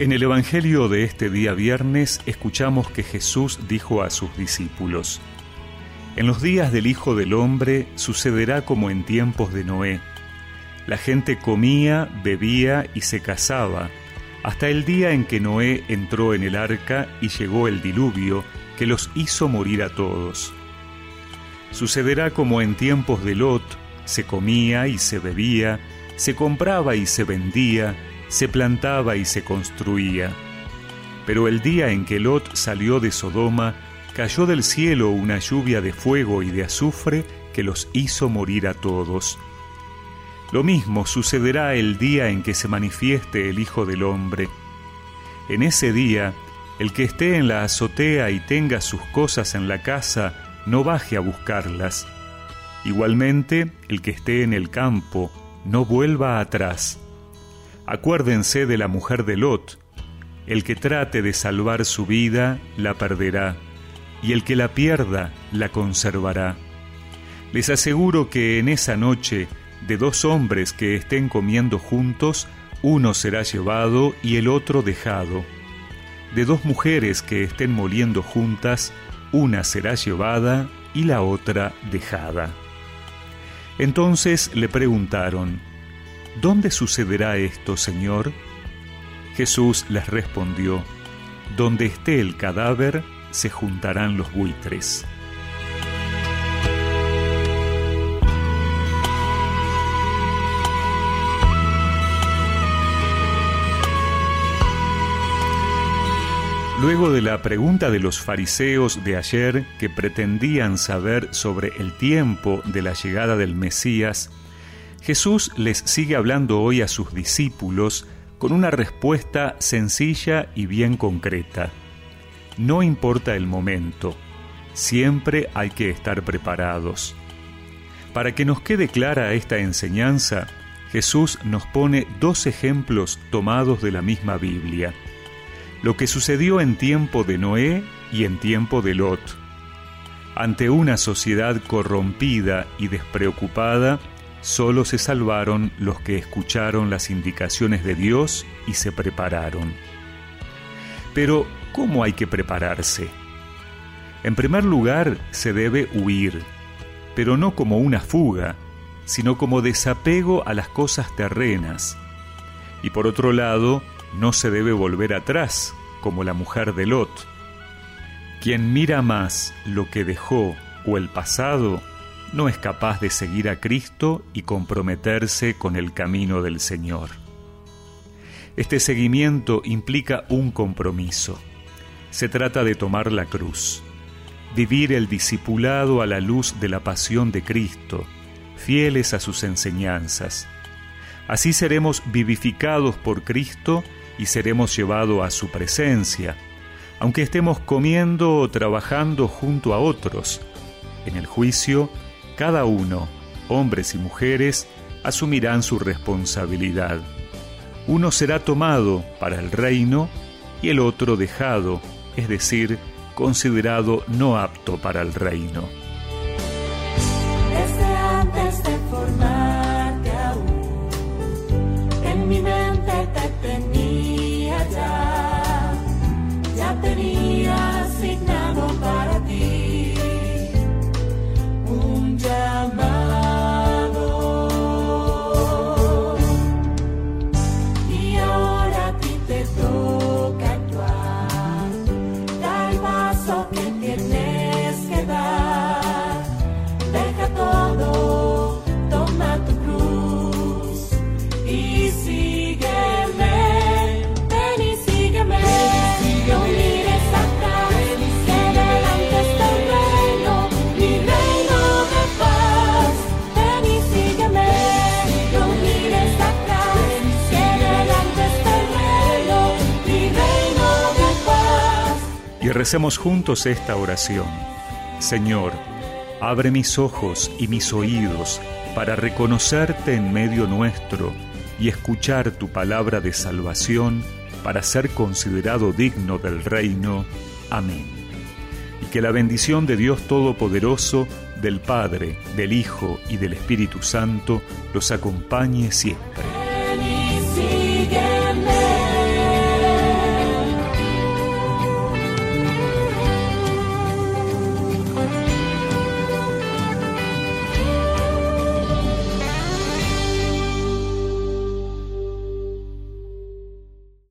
En el Evangelio de este día viernes escuchamos que Jesús dijo a sus discípulos, En los días del Hijo del Hombre sucederá como en tiempos de Noé. La gente comía, bebía y se casaba, hasta el día en que Noé entró en el arca y llegó el diluvio que los hizo morir a todos. Sucederá como en tiempos de Lot, se comía y se bebía, se compraba y se vendía, se plantaba y se construía. Pero el día en que Lot salió de Sodoma, cayó del cielo una lluvia de fuego y de azufre que los hizo morir a todos. Lo mismo sucederá el día en que se manifieste el Hijo del Hombre. En ese día, el que esté en la azotea y tenga sus cosas en la casa, no baje a buscarlas. Igualmente, el que esté en el campo, no vuelva atrás. Acuérdense de la mujer de Lot. El que trate de salvar su vida, la perderá, y el que la pierda, la conservará. Les aseguro que en esa noche, de dos hombres que estén comiendo juntos, uno será llevado y el otro dejado. De dos mujeres que estén moliendo juntas, una será llevada y la otra dejada. Entonces le preguntaron, ¿Dónde sucederá esto, Señor? Jesús les respondió, Donde esté el cadáver, se juntarán los buitres. Luego de la pregunta de los fariseos de ayer que pretendían saber sobre el tiempo de la llegada del Mesías, Jesús les sigue hablando hoy a sus discípulos con una respuesta sencilla y bien concreta. No importa el momento, siempre hay que estar preparados. Para que nos quede clara esta enseñanza, Jesús nos pone dos ejemplos tomados de la misma Biblia. Lo que sucedió en tiempo de Noé y en tiempo de Lot. Ante una sociedad corrompida y despreocupada, Solo se salvaron los que escucharon las indicaciones de Dios y se prepararon. Pero, ¿cómo hay que prepararse? En primer lugar, se debe huir, pero no como una fuga, sino como desapego a las cosas terrenas. Y por otro lado, no se debe volver atrás, como la mujer de Lot. Quien mira más lo que dejó o el pasado, no es capaz de seguir a Cristo y comprometerse con el camino del Señor. Este seguimiento implica un compromiso. Se trata de tomar la cruz, vivir el discipulado a la luz de la pasión de Cristo, fieles a sus enseñanzas. Así seremos vivificados por Cristo y seremos llevados a su presencia, aunque estemos comiendo o trabajando junto a otros. En el juicio, cada uno, hombres y mujeres, asumirán su responsabilidad. Uno será tomado para el reino y el otro dejado, es decir, considerado no apto para el reino. Recemos juntos esta oración. Señor, abre mis ojos y mis oídos para reconocerte en medio nuestro y escuchar tu palabra de salvación para ser considerado digno del reino. Amén. Y que la bendición de Dios Todopoderoso, del Padre, del Hijo y del Espíritu Santo los acompañe siempre.